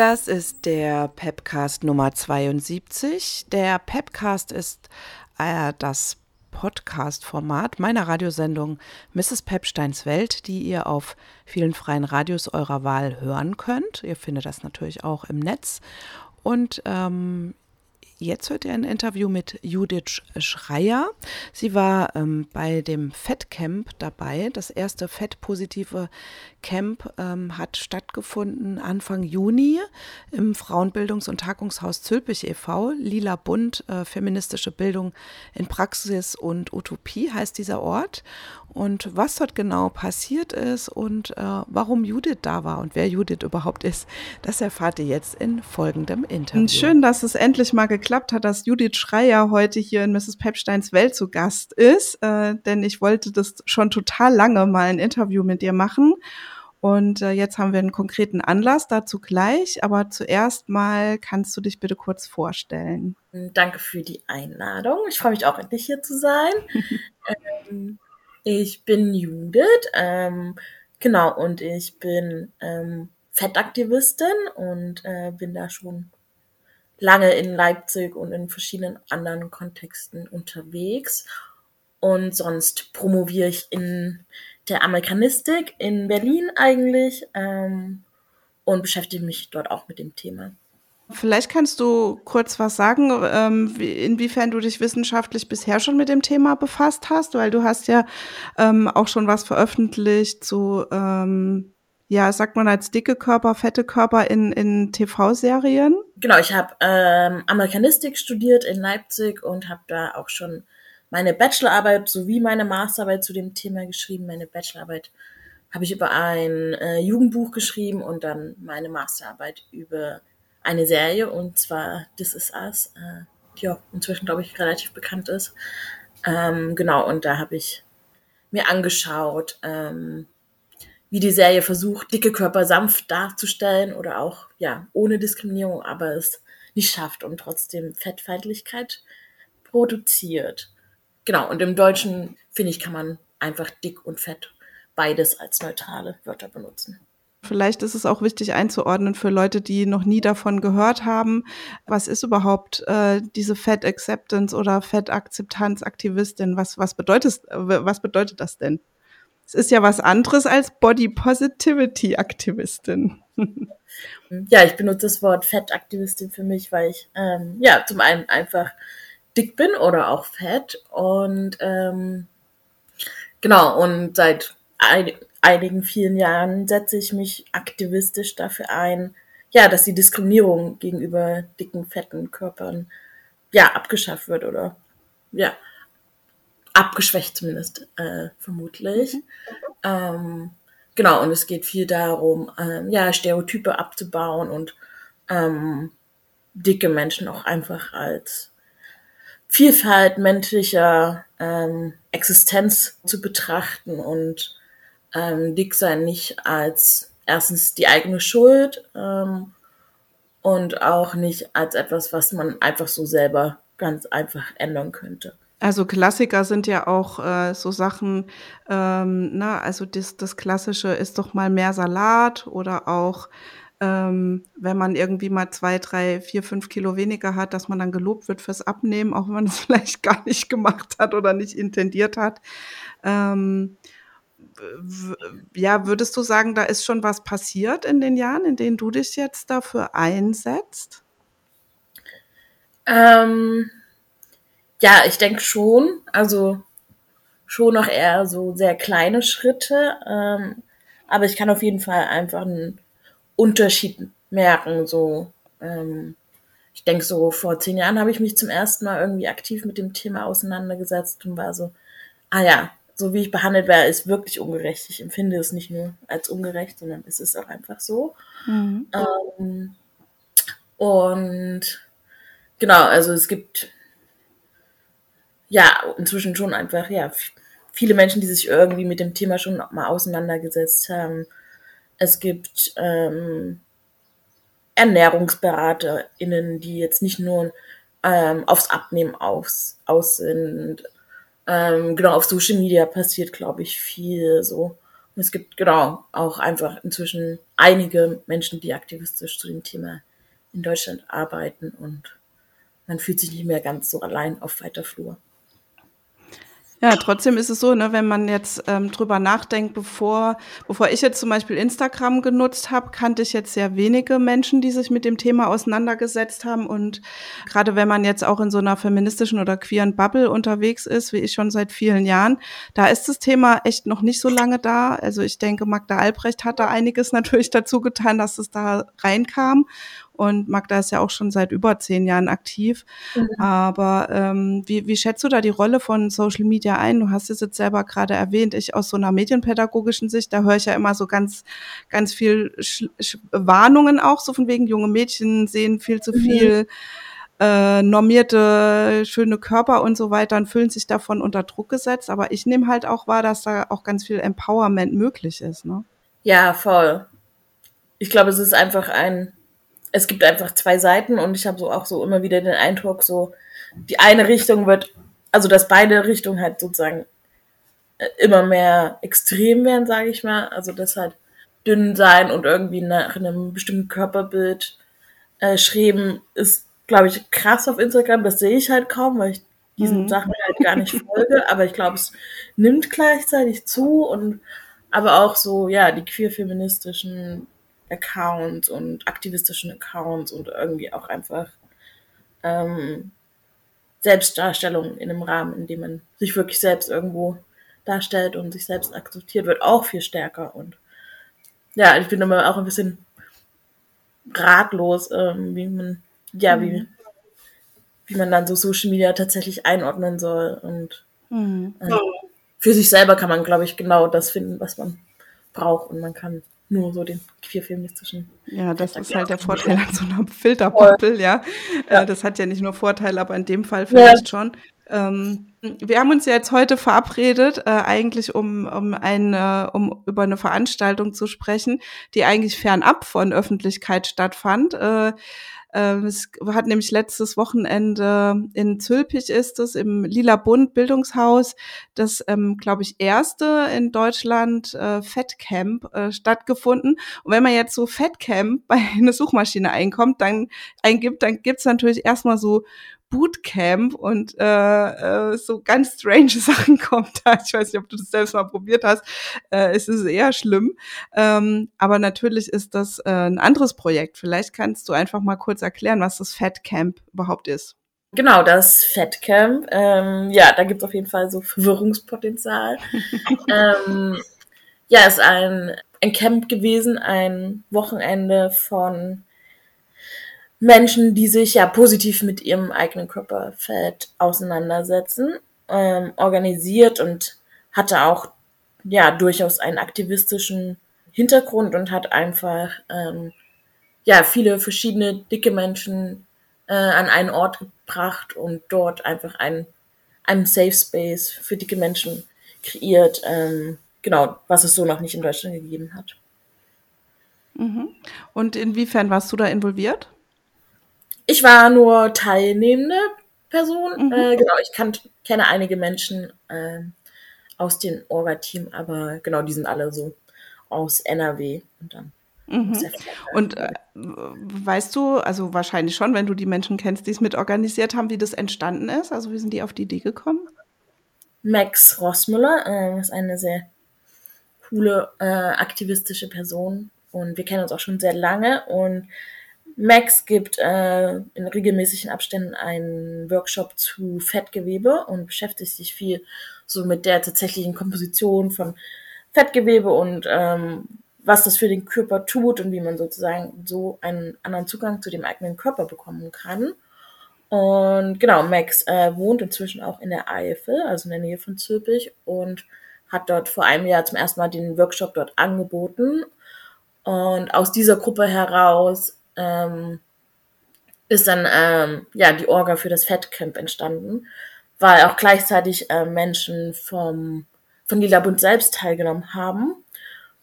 Das ist der Pepcast Nummer 72. Der Pepcast ist äh, das Podcast-Format meiner Radiosendung Mrs. Pepsteins Welt, die ihr auf vielen freien Radios eurer Wahl hören könnt. Ihr findet das natürlich auch im Netz. Und ähm, Jetzt hört ihr ein Interview mit Judith Schreier. Sie war ähm, bei dem Fettcamp dabei. Das erste fettpositive Camp ähm, hat stattgefunden Anfang Juni im Frauenbildungs- und Tagungshaus Zülpich e.V. Lila Bund, äh, feministische Bildung in Praxis und Utopie heißt dieser Ort. Und was dort genau passiert ist und äh, warum Judith da war und wer Judith überhaupt ist, das erfahrt ihr jetzt in folgendem Interview. Und schön, dass es endlich mal geklappt hat, dass Judith Schreier heute hier in Mrs. Pepsteins Welt zu Gast ist, äh, denn ich wollte das schon total lange mal ein Interview mit dir machen. Und äh, jetzt haben wir einen konkreten Anlass, dazu gleich. Aber zuerst mal kannst du dich bitte kurz vorstellen. Danke für die Einladung. Ich freue mich auch endlich hier zu sein. ähm, ich bin Judith, ähm, genau, und ich bin ähm, Fettaktivistin und äh, bin da schon lange in Leipzig und in verschiedenen anderen Kontexten unterwegs. Und sonst promoviere ich in der Amerikanistik in Berlin eigentlich ähm, und beschäftige mich dort auch mit dem Thema. Vielleicht kannst du kurz was sagen, ähm, wie, inwiefern du dich wissenschaftlich bisher schon mit dem Thema befasst hast, weil du hast ja ähm, auch schon was veröffentlicht zu, ähm, ja, sagt man als dicke Körper, fette Körper in, in TV-Serien. Genau, ich habe ähm, Amerikanistik studiert in Leipzig und habe da auch schon meine Bachelorarbeit sowie meine Masterarbeit zu dem Thema geschrieben. Meine Bachelorarbeit habe ich über ein äh, Jugendbuch geschrieben und dann meine Masterarbeit über eine Serie und zwar This Is Us, äh, die auch inzwischen, glaube ich, relativ bekannt ist. Ähm, genau, und da habe ich mir angeschaut, ähm, wie die Serie versucht, dicke Körper sanft darzustellen oder auch, ja, ohne Diskriminierung, aber es nicht schafft und trotzdem Fettfeindlichkeit produziert. Genau, und im Deutschen, finde ich, kann man einfach dick und fett beides als neutrale Wörter benutzen. Vielleicht ist es auch wichtig einzuordnen für Leute, die noch nie davon gehört haben. Was ist überhaupt äh, diese Fat Acceptance oder Fat Akzeptanz Aktivistin? Was, was, bedeutet, was bedeutet das denn? Es ist ja was anderes als Body Positivity Aktivistin. ja, ich benutze das Wort Fat Aktivistin für mich, weil ich ähm, ja zum einen einfach dick bin oder auch fett und ähm, genau und seit ein, einigen vielen Jahren setze ich mich aktivistisch dafür ein, ja, dass die Diskriminierung gegenüber dicken, fetten Körpern ja abgeschafft wird oder ja abgeschwächt zumindest äh, vermutlich. Mhm. Ähm, genau und es geht viel darum, ähm, ja Stereotype abzubauen und ähm, dicke Menschen auch einfach als Vielfalt menschlicher ähm, Existenz zu betrachten und ähm, dick sein nicht als erstens die eigene Schuld ähm, und auch nicht als etwas, was man einfach so selber ganz einfach ändern könnte. Also Klassiker sind ja auch äh, so Sachen, ähm, na, also das, das Klassische ist doch mal mehr Salat oder auch ähm, wenn man irgendwie mal zwei, drei, vier, fünf Kilo weniger hat, dass man dann gelobt wird fürs Abnehmen, auch wenn man es vielleicht gar nicht gemacht hat oder nicht intendiert hat. Ähm, ja, würdest du sagen, da ist schon was passiert in den Jahren, in denen du dich jetzt dafür einsetzt? Ähm, ja, ich denke schon. Also schon noch eher so sehr kleine Schritte. Ähm, aber ich kann auf jeden Fall einfach einen Unterschied merken. So, ähm, ich denke, so vor zehn Jahren habe ich mich zum ersten Mal irgendwie aktiv mit dem Thema auseinandergesetzt und war so, ah ja, so wie ich behandelt werde, ist wirklich ungerecht. Ich empfinde es nicht nur als ungerecht, sondern es ist auch einfach so. Mhm. Ähm, und genau, also es gibt ja inzwischen schon einfach, ja, viele Menschen, die sich irgendwie mit dem Thema schon mal auseinandergesetzt haben. Es gibt ähm, ErnährungsberaterInnen, die jetzt nicht nur ähm, aufs Abnehmen aus, aus sind, ähm, genau, auf Social Media passiert, glaube ich, viel so Und es gibt genau auch einfach inzwischen einige Menschen, die aktivistisch zu dem Thema in Deutschland arbeiten und man fühlt sich nicht mehr ganz so allein auf weiter Flur. Ja, trotzdem ist es so, ne, wenn man jetzt ähm, drüber nachdenkt, bevor, bevor ich jetzt zum Beispiel Instagram genutzt habe, kannte ich jetzt sehr wenige Menschen, die sich mit dem Thema auseinandergesetzt haben. Und gerade wenn man jetzt auch in so einer feministischen oder queeren Bubble unterwegs ist, wie ich schon seit vielen Jahren, da ist das Thema echt noch nicht so lange da. Also ich denke, Magda Albrecht hat da einiges natürlich dazu getan, dass es da reinkam. Und Magda ist ja auch schon seit über zehn Jahren aktiv. Mhm. Aber ähm, wie, wie schätzt du da die Rolle von Social Media ein? Du hast es jetzt selber gerade erwähnt, ich aus so einer medienpädagogischen Sicht, da höre ich ja immer so ganz, ganz viel Sch Sch Warnungen auch, so von wegen junge Mädchen sehen viel zu mhm. viel. Äh, normierte, schöne Körper und so weiter und fühlen sich davon unter Druck gesetzt. Aber ich nehme halt auch wahr, dass da auch ganz viel Empowerment möglich ist. Ne? Ja, voll. Ich glaube, es ist einfach ein es gibt einfach zwei Seiten und ich habe so auch so immer wieder den Eindruck, so die eine Richtung wird, also dass beide Richtungen halt sozusagen äh, immer mehr extrem werden, sage ich mal. Also dass halt dünn sein und irgendwie nach einem bestimmten Körperbild äh, schreiben ist, glaube ich, krass auf Instagram. Das sehe ich halt kaum, weil ich diesen mhm. Sachen halt gar nicht folge. Aber ich glaube, es nimmt gleichzeitig zu und aber auch so, ja, die queer-feministischen Accounts und aktivistischen Accounts und irgendwie auch einfach ähm, Selbstdarstellung in einem Rahmen, in dem man sich wirklich selbst irgendwo darstellt und sich selbst akzeptiert, wird auch viel stärker. Und ja, ich bin immer auch ein bisschen ratlos, ähm, wie man, ja, mhm. wie, wie man dann so Social Media tatsächlich einordnen soll. Und mhm. äh, für sich selber kann man, glaube ich, genau das finden, was man braucht. Und man kann nur so den queer-feministischen. Ja, das ist halt der Vorteil an so einer Filterbubble, ja. ja. Äh, das hat ja nicht nur Vorteile, aber in dem Fall vielleicht ja. schon. Ähm, wir haben uns ja jetzt heute verabredet, äh, eigentlich um, um, eine, um über eine Veranstaltung zu sprechen, die eigentlich fernab von Öffentlichkeit stattfand. Äh, ähm, es hat nämlich letztes Wochenende in Zülpich ist es im Lila Bund Bildungshaus das, ähm, glaube ich, erste in Deutschland äh, Fettcamp äh, stattgefunden. Und wenn man jetzt so Fettcamp bei einer Suchmaschine einkommt, dann eingibt, dann gibt's natürlich erstmal so Bootcamp und äh, äh, so ganz strange Sachen kommt da. Ich weiß nicht, ob du das selbst mal probiert hast. Äh, es ist eher schlimm. Ähm, aber natürlich ist das äh, ein anderes Projekt. Vielleicht kannst du einfach mal kurz erklären, was das Fat Camp überhaupt ist. Genau, das Fat Camp. Ähm, ja, da gibt es auf jeden Fall so Verwirrungspotenzial. ähm, ja, ist ein, ein Camp gewesen, ein Wochenende von Menschen, die sich ja positiv mit ihrem eigenen Körperfett auseinandersetzen, ähm, organisiert und hatte auch ja durchaus einen aktivistischen Hintergrund und hat einfach ähm, ja viele verschiedene dicke Menschen äh, an einen Ort gebracht und dort einfach einen einen Safe Space für dicke Menschen kreiert, ähm, genau was es so noch nicht in Deutschland gegeben hat. Mhm. Und inwiefern warst du da involviert? Ich war nur teilnehmende Person. Mhm. Äh, genau, ich kann, kenne einige Menschen äh, aus dem Orga-Team, aber genau, die sind alle so aus NRW und dann. Mhm. Und äh, weißt du, also wahrscheinlich schon, wenn du die Menschen kennst, die es mit organisiert haben, wie das entstanden ist? Also wie sind die auf die Idee gekommen? Max Rossmüller äh, ist eine sehr coole äh, aktivistische Person und wir kennen uns auch schon sehr lange und Max gibt äh, in regelmäßigen Abständen einen Workshop zu Fettgewebe und beschäftigt sich viel so mit der tatsächlichen Komposition von Fettgewebe und ähm, was das für den Körper tut und wie man sozusagen so einen anderen Zugang zu dem eigenen Körper bekommen kann. Und genau, Max äh, wohnt inzwischen auch in der Eifel, also in der Nähe von Zülpich und hat dort vor einem Jahr zum ersten Mal den Workshop dort angeboten. Und aus dieser Gruppe heraus ähm, ist dann ähm, ja die Orga für das Fettcamp entstanden, weil auch gleichzeitig äh, Menschen vom von Lila Bund selbst teilgenommen haben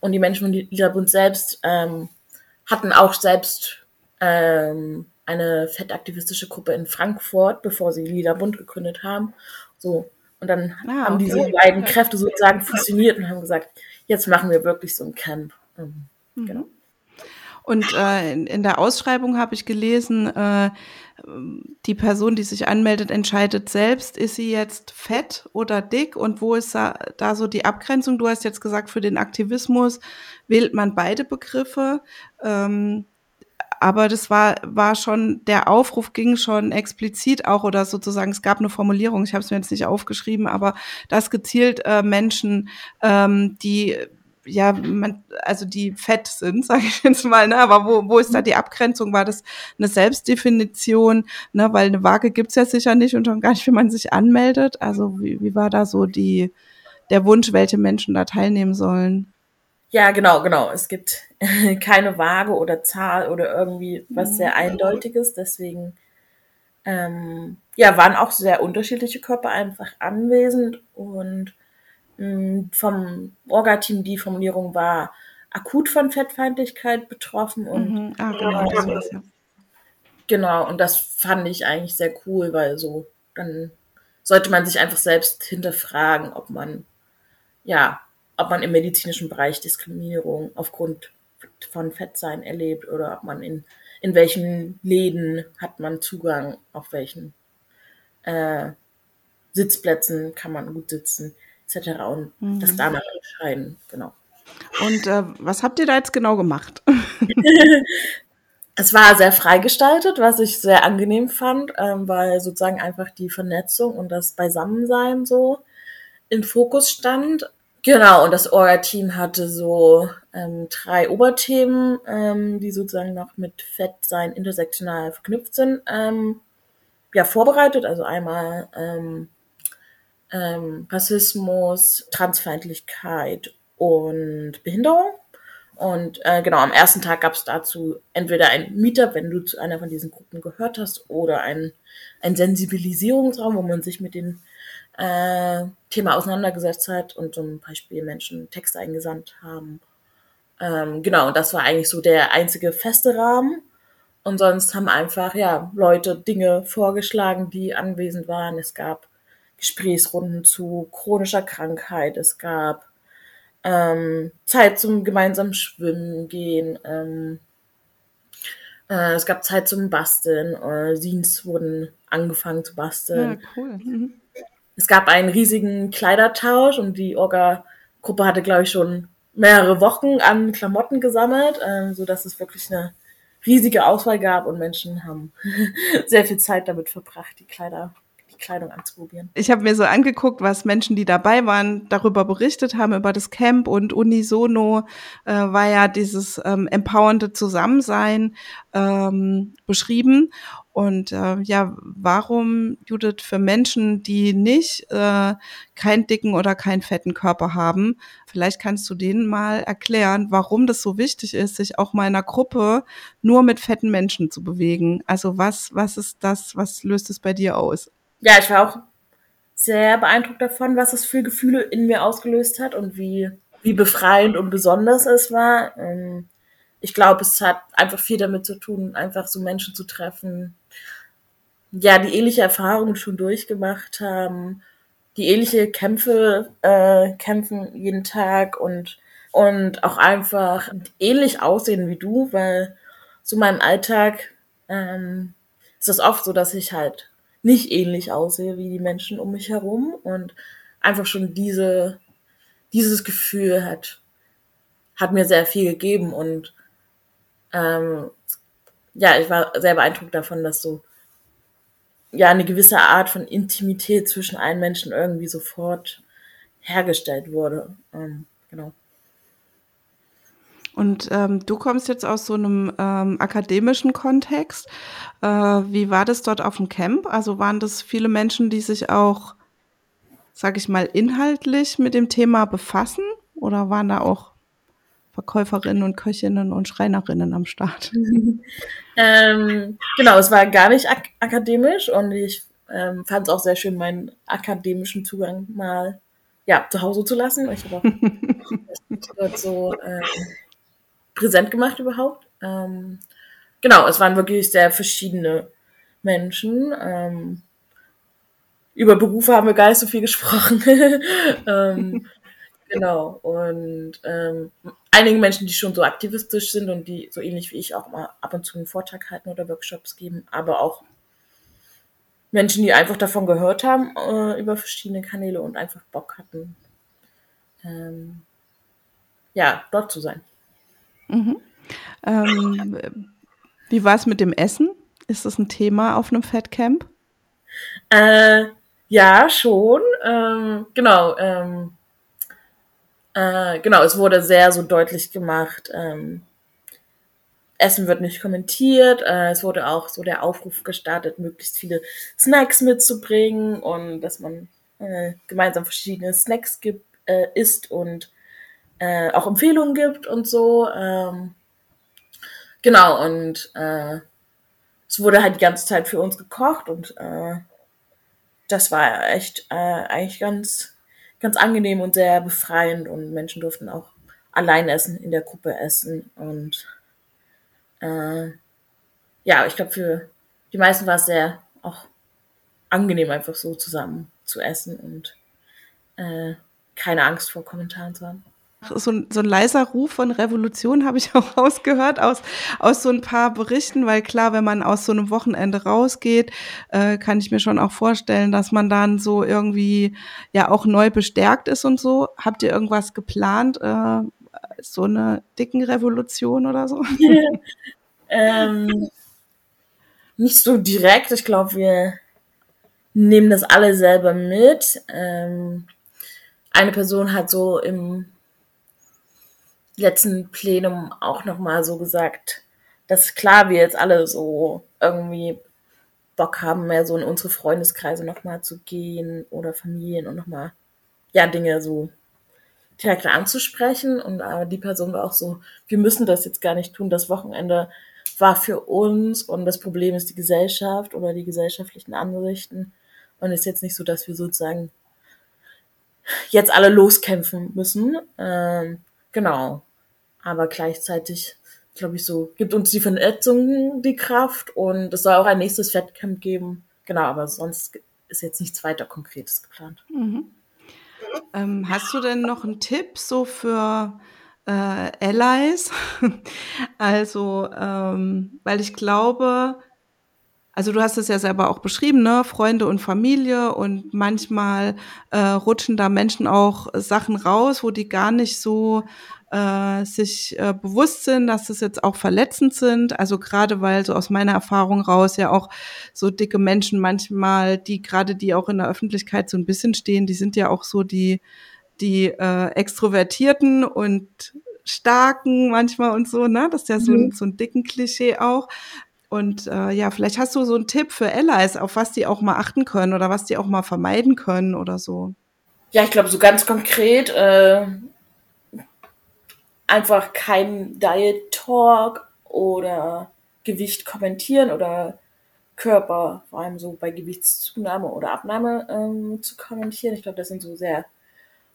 und die Menschen von Lila Bund selbst ähm, hatten auch selbst ähm, eine fettaktivistische Gruppe in Frankfurt, bevor sie Lila Bund gegründet haben. So und dann ah, haben okay. diese beiden Kräfte sozusagen fusioniert und haben gesagt, jetzt machen wir wirklich so ein Camp. Ähm, mhm. Genau. Und äh, in, in, der Ausschreibung habe ich gelesen, äh, die Person, die sich anmeldet, entscheidet selbst, ist sie jetzt fett oder dick und wo ist da, da so die Abgrenzung? Du hast jetzt gesagt, für den Aktivismus wählt man beide Begriffe. Ähm, aber das war, war schon, der Aufruf ging schon explizit auch oder sozusagen, es gab eine Formulierung, ich habe es mir jetzt nicht aufgeschrieben, aber das gezielt äh, Menschen, ähm, die ja, man, also die fett sind, sage ich jetzt mal, ne? aber wo, wo ist da die Abgrenzung? War das eine Selbstdefinition? Ne? Weil eine Waage gibt's ja sicher nicht und schon gar nicht, wie man sich anmeldet. Also wie, wie war da so die, der Wunsch, welche Menschen da teilnehmen sollen? Ja, genau, genau. Es gibt keine Waage oder Zahl oder irgendwie was sehr mhm. Eindeutiges. Deswegen ähm, ja, waren auch sehr unterschiedliche Körper einfach anwesend und vom Orga-Team die Formulierung war akut von Fettfeindlichkeit betroffen und mhm. ah, genau, das war's, ja. genau, und das fand ich eigentlich sehr cool, weil so dann sollte man sich einfach selbst hinterfragen, ob man ja, ob man im medizinischen Bereich Diskriminierung aufgrund von Fettsein erlebt oder ob man in in welchen Läden hat man Zugang, auf welchen äh, Sitzplätzen kann man gut sitzen etc. und mhm. das danach entscheiden, genau. Und äh, was habt ihr da jetzt genau gemacht? es war sehr freigestaltet, was ich sehr angenehm fand, ähm, weil sozusagen einfach die Vernetzung und das Beisammensein so im Fokus stand. Genau, und das Orga-Team hatte so ähm, drei Oberthemen, ähm, die sozusagen noch mit Fettsein intersektional verknüpft sind, ähm, ja, vorbereitet. Also einmal ähm, ähm, Rassismus, Transfeindlichkeit und Behinderung. Und äh, genau, am ersten Tag gab es dazu entweder ein Meetup, wenn du zu einer von diesen Gruppen gehört hast, oder ein, ein Sensibilisierungsraum, wo man sich mit dem äh, Thema auseinandergesetzt hat und zum Beispiel Menschen Texte eingesandt haben. Ähm, genau, und das war eigentlich so der einzige feste Rahmen. Und sonst haben einfach, ja, Leute Dinge vorgeschlagen, die anwesend waren. Es gab Gesprächsrunden zu chronischer Krankheit. Es gab ähm, Zeit zum gemeinsamen Schwimmen gehen. Ähm, äh, es gab Zeit zum Basteln. Äh, Scenes wurden angefangen zu basteln. Ja, cool. Mhm. Es gab einen riesigen Kleidertausch und die Orga-Gruppe hatte, glaube ich, schon mehrere Wochen an Klamotten gesammelt, äh, so dass es wirklich eine riesige Auswahl gab und Menschen haben sehr viel Zeit damit verbracht, die Kleider Kleidung anzuprobieren. Ich habe mir so angeguckt, was Menschen, die dabei waren, darüber berichtet haben, über das Camp und unisono äh, war ja dieses ähm, empowernde Zusammensein ähm, beschrieben. Und äh, ja, warum, Judith, für Menschen, die nicht äh, keinen dicken oder keinen fetten Körper haben, vielleicht kannst du denen mal erklären, warum das so wichtig ist, sich auch mal in einer Gruppe nur mit fetten Menschen zu bewegen. Also was, was ist das, was löst es bei dir aus? Ja, ich war auch sehr beeindruckt davon, was es für Gefühle in mir ausgelöst hat und wie, wie befreiend und besonders es war. Ähm, ich glaube, es hat einfach viel damit zu tun, einfach so Menschen zu treffen, ja, die ähnliche Erfahrungen schon durchgemacht haben, die ähnliche Kämpfe äh, kämpfen jeden Tag und, und auch einfach ähnlich aussehen wie du, weil so meinem Alltag ähm, ist es oft so, dass ich halt nicht ähnlich aussehe wie die Menschen um mich herum und einfach schon diese, dieses Gefühl hat, hat mir sehr viel gegeben und ähm, ja, ich war sehr beeindruckt davon, dass so ja eine gewisse Art von Intimität zwischen allen Menschen irgendwie sofort hergestellt wurde. Ähm, genau. Und ähm, du kommst jetzt aus so einem ähm, akademischen Kontext. Äh, wie war das dort auf dem Camp? Also waren das viele Menschen, die sich auch, sag ich mal, inhaltlich mit dem Thema befassen? Oder waren da auch Verkäuferinnen und Köchinnen und Schreinerinnen am Start? ähm, genau, es war gar nicht ak akademisch und ich ähm, fand es auch sehr schön, meinen akademischen Zugang mal ja, zu Hause zu lassen. Ich habe auch so ähm, präsent gemacht überhaupt. Ähm, genau, es waren wirklich sehr verschiedene Menschen. Ähm, über Berufe haben wir gar nicht so viel gesprochen. ähm, genau. Und ähm, einige Menschen, die schon so aktivistisch sind und die so ähnlich wie ich auch mal ab und zu einen Vortrag halten oder Workshops geben, aber auch Menschen, die einfach davon gehört haben äh, über verschiedene Kanäle und einfach Bock hatten, ähm, ja, dort zu sein. Mhm. Ähm, wie war es mit dem Essen? Ist das ein Thema auf einem Fettcamp? Äh, ja, schon. Ähm, genau. Ähm, äh, genau, es wurde sehr so deutlich gemacht. Ähm, Essen wird nicht kommentiert. Äh, es wurde auch so der Aufruf gestartet, möglichst viele Snacks mitzubringen und dass man äh, gemeinsam verschiedene Snacks gibt, äh, isst und äh, auch Empfehlungen gibt und so. Ähm, genau, und äh, es wurde halt die ganze Zeit für uns gekocht und äh, das war echt äh, eigentlich ganz, ganz angenehm und sehr befreiend und Menschen durften auch allein essen, in der Gruppe essen und äh, ja, ich glaube, für die meisten war es sehr auch angenehm, einfach so zusammen zu essen und äh, keine Angst vor Kommentaren zu haben. So ein, so ein leiser Ruf von Revolution habe ich auch rausgehört aus, aus so ein paar Berichten, weil klar, wenn man aus so einem Wochenende rausgeht, äh, kann ich mir schon auch vorstellen, dass man dann so irgendwie ja auch neu bestärkt ist und so. Habt ihr irgendwas geplant? Äh, so eine dicken Revolution oder so? ähm, nicht so direkt. Ich glaube, wir nehmen das alle selber mit. Ähm, eine Person hat so im letzten Plenum auch nochmal so gesagt, dass klar wir jetzt alle so irgendwie Bock haben, mehr so in unsere Freundeskreise nochmal zu gehen oder Familien und nochmal, ja, Dinge so direkt anzusprechen. Und aber die Person war auch so, wir müssen das jetzt gar nicht tun. Das Wochenende war für uns und das Problem ist die Gesellschaft oder die gesellschaftlichen Ansichten. Und es ist jetzt nicht so, dass wir sozusagen jetzt alle loskämpfen müssen. Ähm, genau. Aber gleichzeitig, glaube ich, so, gibt uns die Vernetzung die Kraft und es soll auch ein nächstes Fettcamp geben. Genau, aber sonst ist jetzt nichts weiter Konkretes geplant. Mhm. Ähm, hast du denn noch einen Tipp so für äh, Allies? also, ähm, weil ich glaube, also du hast es ja selber auch beschrieben, ne? Freunde und Familie und manchmal äh, rutschen da Menschen auch Sachen raus, wo die gar nicht so äh, sich äh, bewusst sind, dass das jetzt auch verletzend sind. Also gerade weil so aus meiner Erfahrung raus ja auch so dicke Menschen manchmal, die gerade die auch in der Öffentlichkeit so ein bisschen stehen, die sind ja auch so die die äh, extrovertierten und starken manchmal und so, ne? Das ist ja so, ein, mhm. so ein dicken Klischee auch. Und äh, ja, vielleicht hast du so einen Tipp für Allies, auf was die auch mal achten können oder was die auch mal vermeiden können oder so. Ja, ich glaube, so ganz konkret äh, einfach kein Diet Talk oder Gewicht kommentieren oder Körper, vor allem so bei Gewichtszunahme oder Abnahme ähm, zu kommentieren. Ich glaube, das sind so sehr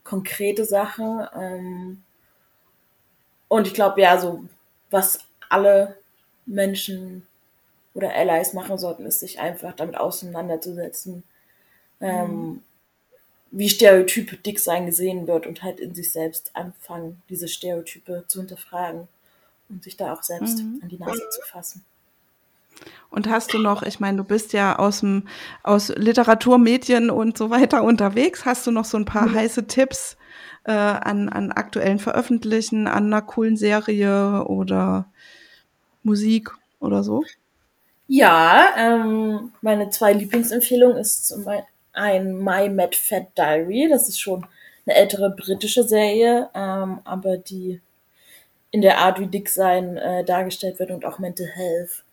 konkrete Sachen. Ähm, und ich glaube, ja, so was alle Menschen oder Allies machen sollten, ist sich einfach damit auseinanderzusetzen, ähm, mhm wie Stereotype dick sein gesehen wird und halt in sich selbst anfangen, diese Stereotype zu hinterfragen und sich da auch selbst mhm. an die Nase zu fassen. Und hast du noch, ich meine, du bist ja aus dem, aus Literatur, Medien und so weiter unterwegs, hast du noch so ein paar mhm. heiße Tipps äh, an, an aktuellen Veröffentlichen, an einer coolen Serie oder Musik oder so? Ja, ähm, meine zwei Lieblingsempfehlungen ist zum, ein My Mad Fat Diary. Das ist schon eine ältere britische Serie, ähm, aber die in der Art, wie Dicksein äh, dargestellt wird und auch Mental Health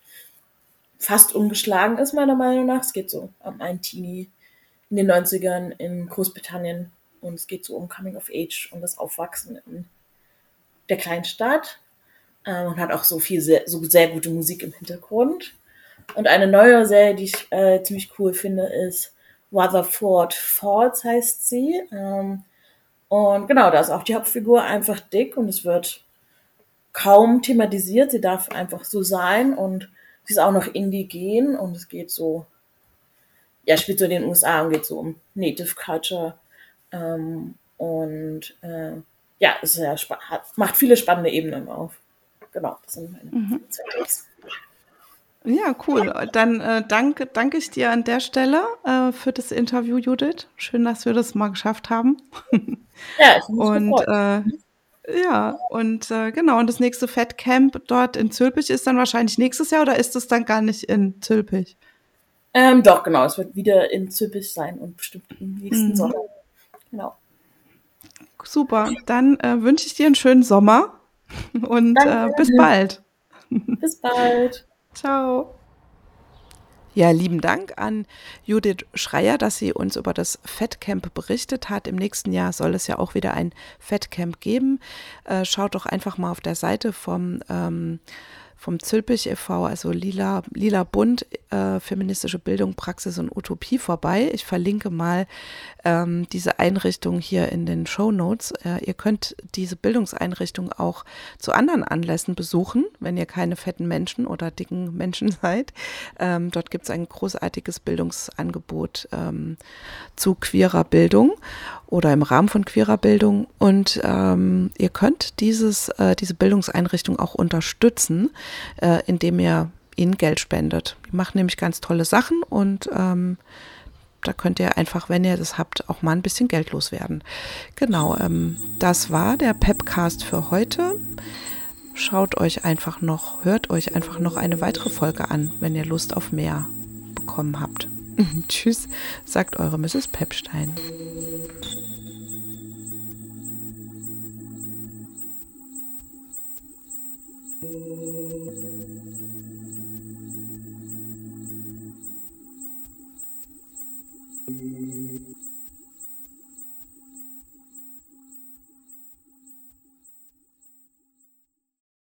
fast ungeschlagen ist, meiner Meinung nach. Es geht so um einen Teenie in den 90ern in Großbritannien und es geht so um Coming of Age und das Aufwachsen in der kleinen Stadt äh, und hat auch so viel, sehr, so sehr gute Musik im Hintergrund. Und eine neue Serie, die ich äh, ziemlich cool finde, ist Rutherford Falls heißt sie. Ähm, und genau, da ist auch die Hauptfigur einfach dick und es wird kaum thematisiert. Sie darf einfach so sein und sie ist auch noch indigen und es geht so, ja, spielt so in den USA und geht so um Native Culture. Ähm, Und äh, ja, es ist ja hat, macht viele spannende Ebenen auf. Genau, das sind meine mhm. zwei Tipps. Ja, cool. Dann äh, danke, danke ich dir an der Stelle äh, für das Interview, Judith. Schön, dass wir das mal geschafft haben. Ja, ich Und äh, ja, und äh, genau, und das nächste Fettcamp dort in Zülpich ist dann wahrscheinlich nächstes Jahr oder ist es dann gar nicht in Zülpich? Ähm, doch, genau, es wird wieder in Zülpich sein und bestimmt im nächsten mhm. Sommer. Genau. Super, dann äh, wünsche ich dir einen schönen Sommer und äh, bis bald. Bis bald. Ciao. Ja, lieben Dank an Judith Schreier, dass sie uns über das Fettcamp berichtet hat. Im nächsten Jahr soll es ja auch wieder ein Fettcamp geben. Äh, schaut doch einfach mal auf der Seite vom ähm, vom Zülpich e.V., also Lila, Lila Bund, äh, feministische Bildung, Praxis und Utopie vorbei. Ich verlinke mal ähm, diese Einrichtung hier in den Show Notes. Äh, ihr könnt diese Bildungseinrichtung auch zu anderen Anlässen besuchen, wenn ihr keine fetten Menschen oder dicken Menschen seid. Ähm, dort gibt es ein großartiges Bildungsangebot ähm, zu queerer Bildung oder im Rahmen von queerer Bildung. Und ähm, ihr könnt dieses, äh, diese Bildungseinrichtung auch unterstützen, äh, indem ihr ihnen Geld spendet. Die machen nämlich ganz tolle Sachen und ähm, da könnt ihr einfach, wenn ihr das habt, auch mal ein bisschen Geld loswerden. Genau, ähm, das war der Pepcast für heute. Schaut euch einfach noch, hört euch einfach noch eine weitere Folge an, wenn ihr Lust auf mehr bekommen habt. Tschüss, sagt eure Mrs. Pepstein. Thank you.